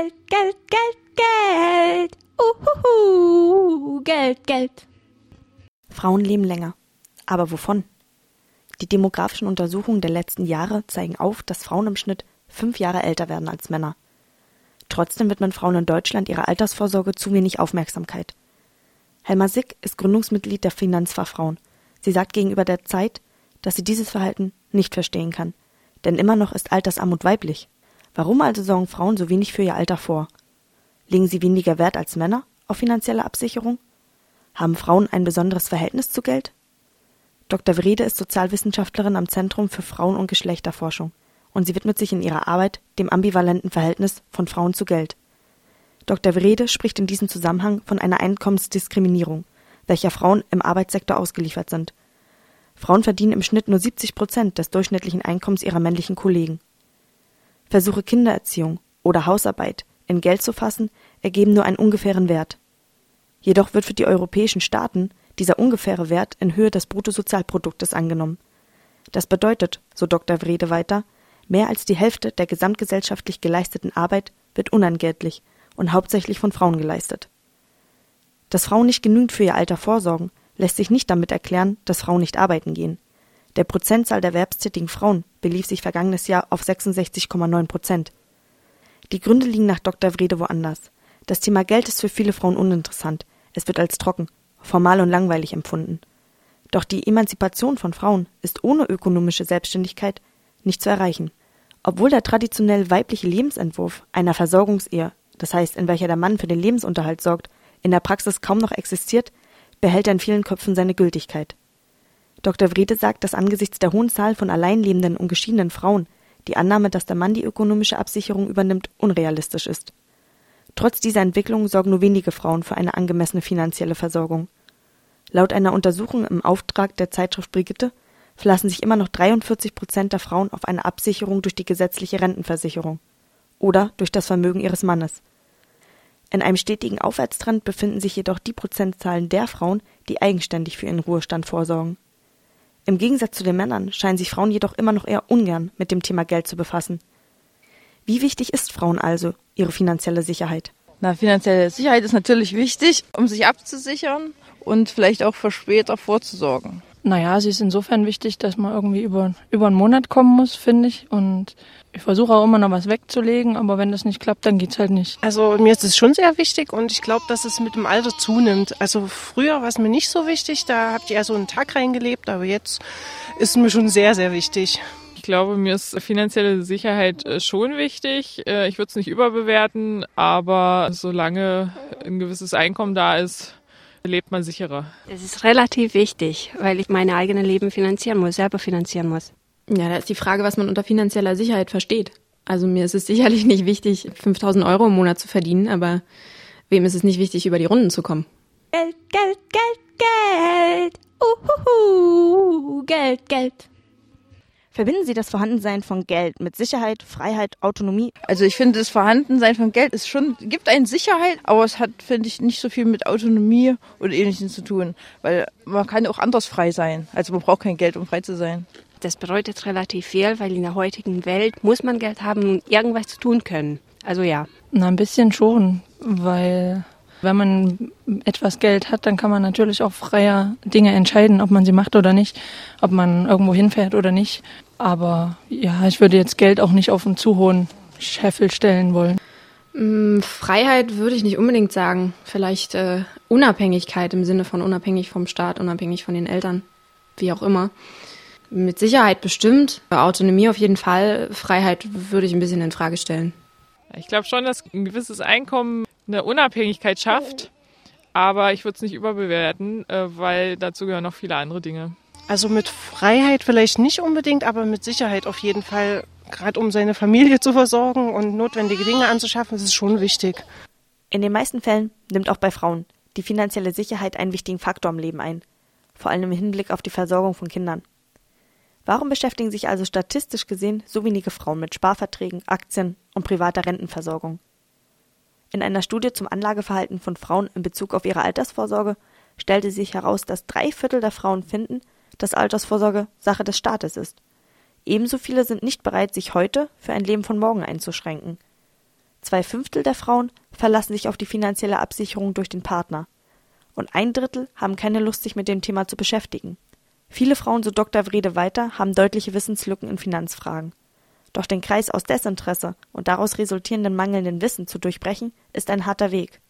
Geld, Geld, Geld, Geld. Uhuhu, Geld, Geld. Frauen leben länger. Aber wovon? Die demografischen Untersuchungen der letzten Jahre zeigen auf, dass Frauen im Schnitt fünf Jahre älter werden als Männer. Trotzdem widmen Frauen in Deutschland ihrer Altersvorsorge zu wenig Aufmerksamkeit. Helma Sick ist Gründungsmitglied der Finanzfachfrauen. Sie sagt gegenüber der Zeit, dass sie dieses Verhalten nicht verstehen kann. Denn immer noch ist Altersarmut weiblich. Warum also sorgen Frauen so wenig für ihr Alter vor? Legen sie weniger Wert als Männer auf finanzielle Absicherung? Haben Frauen ein besonderes Verhältnis zu Geld? Dr. Wrede ist Sozialwissenschaftlerin am Zentrum für Frauen- und Geschlechterforschung und sie widmet sich in ihrer Arbeit dem ambivalenten Verhältnis von Frauen zu Geld. Dr. Wrede spricht in diesem Zusammenhang von einer Einkommensdiskriminierung, welcher Frauen im Arbeitssektor ausgeliefert sind. Frauen verdienen im Schnitt nur 70 Prozent des durchschnittlichen Einkommens ihrer männlichen Kollegen. Versuche Kindererziehung oder Hausarbeit in Geld zu fassen, ergeben nur einen ungefähren Wert. Jedoch wird für die europäischen Staaten dieser ungefähre Wert in Höhe des Bruttosozialproduktes angenommen. Das bedeutet, so Dr. Wrede weiter, mehr als die Hälfte der gesamtgesellschaftlich geleisteten Arbeit wird unentgeltlich und hauptsächlich von Frauen geleistet. Dass Frauen nicht genügend für ihr Alter vorsorgen, lässt sich nicht damit erklären, dass Frauen nicht arbeiten gehen. Der Prozentzahl der erwerbstätigen Frauen belief sich vergangenes Jahr auf 66,9 Prozent. Die Gründe liegen nach Dr. Wrede woanders. Das Thema Geld ist für viele Frauen uninteressant. Es wird als trocken, formal und langweilig empfunden. Doch die Emanzipation von Frauen ist ohne ökonomische Selbstständigkeit nicht zu erreichen. Obwohl der traditionell weibliche Lebensentwurf einer Versorgungsehe, das heißt in welcher der Mann für den Lebensunterhalt sorgt, in der Praxis kaum noch existiert, behält er in vielen Köpfen seine Gültigkeit. Dr. Wrede sagt, dass angesichts der hohen Zahl von alleinlebenden und geschiedenen Frauen die Annahme, dass der Mann die ökonomische Absicherung übernimmt, unrealistisch ist. Trotz dieser Entwicklung sorgen nur wenige Frauen für eine angemessene finanzielle Versorgung. Laut einer Untersuchung im Auftrag der Zeitschrift Brigitte verlassen sich immer noch 43 Prozent der Frauen auf eine Absicherung durch die gesetzliche Rentenversicherung oder durch das Vermögen ihres Mannes. In einem stetigen Aufwärtstrend befinden sich jedoch die Prozentzahlen der Frauen, die eigenständig für ihren Ruhestand vorsorgen. Im Gegensatz zu den Männern scheinen sich Frauen jedoch immer noch eher ungern mit dem Thema Geld zu befassen. Wie wichtig ist Frauen also ihre finanzielle Sicherheit? Na, finanzielle Sicherheit ist natürlich wichtig, um sich abzusichern und vielleicht auch für später vorzusorgen. Naja, sie ist insofern wichtig, dass man irgendwie über, über einen Monat kommen muss, finde ich. Und ich versuche auch immer noch was wegzulegen, aber wenn das nicht klappt, dann geht's halt nicht. Also mir ist es schon sehr wichtig und ich glaube, dass es mit dem Alter zunimmt. Also früher war es mir nicht so wichtig, da habt ihr ja so einen Tag reingelebt, aber jetzt ist es mir schon sehr, sehr wichtig. Ich glaube, mir ist finanzielle Sicherheit äh, schon wichtig. Äh, ich würde es nicht überbewerten, aber solange ein gewisses Einkommen da ist, lebt man sicherer. Es ist relativ wichtig, weil ich meine eigene Leben finanzieren muss, selber finanzieren muss. Ja, da ist die Frage, was man unter finanzieller Sicherheit versteht. Also mir ist es sicherlich nicht wichtig, 5000 Euro im Monat zu verdienen, aber wem ist es nicht wichtig, über die Runden zu kommen? Geld, Geld, Geld, Geld. Uhuhu, Geld, Geld. Verbinden Sie das Vorhandensein von Geld mit Sicherheit, Freiheit, Autonomie? Also ich finde, das Vorhandensein von Geld ist schon, gibt einen Sicherheit, aber es hat, finde ich, nicht so viel mit Autonomie oder Ähnlichem zu tun. Weil man kann auch anders frei sein. Also man braucht kein Geld, um frei zu sein. Das bedeutet relativ viel, weil in der heutigen Welt muss man Geld haben, um irgendwas zu tun können. Also ja. Na, ein bisschen schon, weil wenn man etwas Geld hat, dann kann man natürlich auch freier Dinge entscheiden, ob man sie macht oder nicht, ob man irgendwo hinfährt oder nicht. Aber ja, ich würde jetzt Geld auch nicht auf einen zu hohen Scheffel stellen wollen. Mm, Freiheit würde ich nicht unbedingt sagen. Vielleicht äh, Unabhängigkeit im Sinne von unabhängig vom Staat, unabhängig von den Eltern, wie auch immer. Mit Sicherheit bestimmt, Autonomie auf jeden Fall. Freiheit würde ich ein bisschen in Frage stellen. Ich glaube schon, dass ein gewisses Einkommen eine Unabhängigkeit schafft, aber ich würde es nicht überbewerten, äh, weil dazu gehören noch viele andere Dinge. Also mit Freiheit vielleicht nicht unbedingt, aber mit Sicherheit auf jeden Fall. Gerade um seine Familie zu versorgen und notwendige Dinge anzuschaffen, ist es schon wichtig. In den meisten Fällen nimmt auch bei Frauen die finanzielle Sicherheit einen wichtigen Faktor im Leben ein, vor allem im Hinblick auf die Versorgung von Kindern. Warum beschäftigen sich also statistisch gesehen so wenige Frauen mit Sparverträgen, Aktien und privater Rentenversorgung? In einer Studie zum Anlageverhalten von Frauen in Bezug auf ihre Altersvorsorge stellte sich heraus, dass drei Viertel der Frauen finden, dass Altersvorsorge Sache des Staates ist. Ebenso viele sind nicht bereit, sich heute für ein Leben von morgen einzuschränken. Zwei Fünftel der Frauen verlassen sich auf die finanzielle Absicherung durch den Partner. Und ein Drittel haben keine Lust, sich mit dem Thema zu beschäftigen. Viele Frauen, so Dr. Wrede weiter, haben deutliche Wissenslücken in Finanzfragen. Doch den Kreis aus Desinteresse und daraus resultierenden mangelnden Wissen zu durchbrechen, ist ein harter Weg.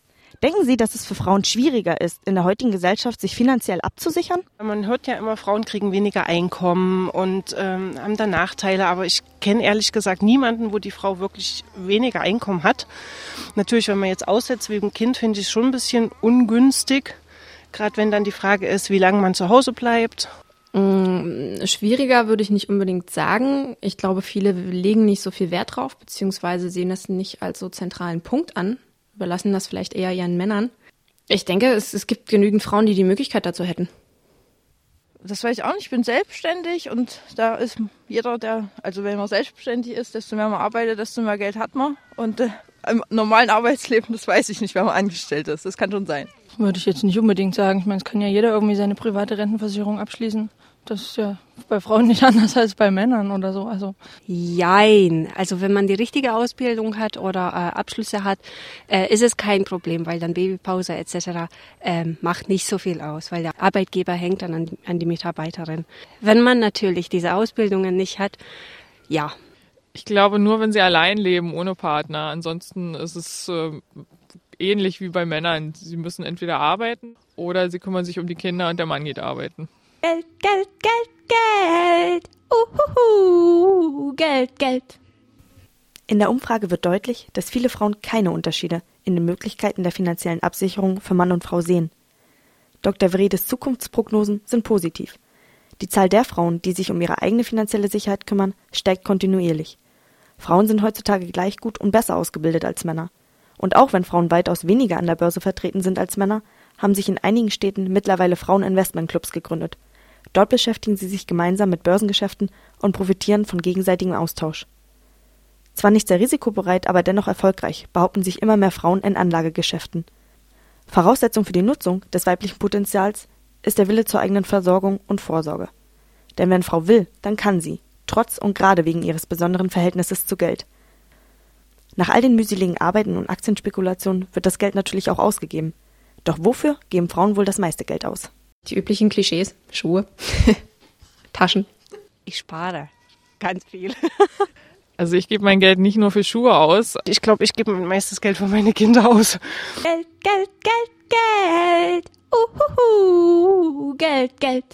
Denken Sie, dass es für Frauen schwieriger ist, in der heutigen Gesellschaft sich finanziell abzusichern? Man hört ja immer, Frauen kriegen weniger Einkommen und ähm, haben da Nachteile, aber ich kenne ehrlich gesagt niemanden, wo die Frau wirklich weniger Einkommen hat. Natürlich, wenn man jetzt aussetzt wegen Kind, finde ich es schon ein bisschen ungünstig. Gerade wenn dann die Frage ist, wie lange man zu Hause bleibt. Mm, Schwieriger würde ich nicht unbedingt sagen. Ich glaube, viele legen nicht so viel Wert drauf, beziehungsweise sehen das nicht als so zentralen Punkt an, überlassen das vielleicht eher ihren Männern. Ich denke, es, es gibt genügend Frauen, die die Möglichkeit dazu hätten. Das weiß ich auch nicht. Ich bin selbstständig und da ist jeder, der, also wenn man selbstständig ist, desto mehr man arbeitet, desto mehr Geld hat man. Und äh, im normalen Arbeitsleben, das weiß ich nicht, wenn man angestellt ist. Das kann schon sein. Würde ich jetzt nicht unbedingt sagen. Ich meine, es kann ja jeder irgendwie seine private Rentenversicherung abschließen. Das ist ja bei Frauen nicht anders als bei Männern oder so. Also Jein. Also wenn man die richtige Ausbildung hat oder äh, Abschlüsse hat, äh, ist es kein Problem, weil dann Babypause etc. ähm, macht nicht so viel aus, weil der Arbeitgeber hängt dann an die, an die Mitarbeiterin. Wenn man natürlich diese Ausbildungen nicht hat, ja, Ich glaube nur, wenn sie allein leben, ohne Partner. Ansonsten ist es äh, ähnlich wie bei Männern. Sie müssen entweder arbeiten oder sie kümmern sich um die Kinder und der Mann geht arbeiten. Geld, Geld, Geld, Geld. Uhuhu, Geld, Geld. In der Umfrage wird deutlich, dass viele Frauen keine Unterschiede in den Möglichkeiten der finanziellen Absicherung für Mann und Frau sehen. Dr. Vredes Zukunftsprognosen sind positiv. Die Zahl der Frauen, die sich um ihre eigene finanzielle Sicherheit kümmern, steigt kontinuierlich. Frauen sind heutzutage gleich gut und besser ausgebildet als Männer. Und auch wenn Frauen weitaus weniger an der Börse vertreten sind als Männer, haben sich in einigen Städten mittlerweile Fraueninvestmentclubs gegründet. Dort beschäftigen sie sich gemeinsam mit Börsengeschäften und profitieren von gegenseitigem Austausch. Zwar nicht sehr risikobereit, aber dennoch erfolgreich, behaupten sich immer mehr Frauen in Anlagegeschäften. Voraussetzung für die Nutzung des weiblichen Potenzials ist der Wille zur eigenen Versorgung und Vorsorge. Denn wenn Frau will, dann kann sie, trotz und gerade wegen ihres besonderen Verhältnisses zu Geld. Nach all den mühseligen Arbeiten und Aktienspekulationen wird das Geld natürlich auch ausgegeben. Doch wofür geben Frauen wohl das meiste Geld aus? Die üblichen Klischees, Schuhe, Taschen. ich spare ganz viel. Also ich gebe mein Geld nicht nur für Schuhe aus. Ich glaube, ich gebe mein meistes Geld für meine Kinder aus. Geld, Geld, Geld, Geld. Uhuhu, Geld, Geld.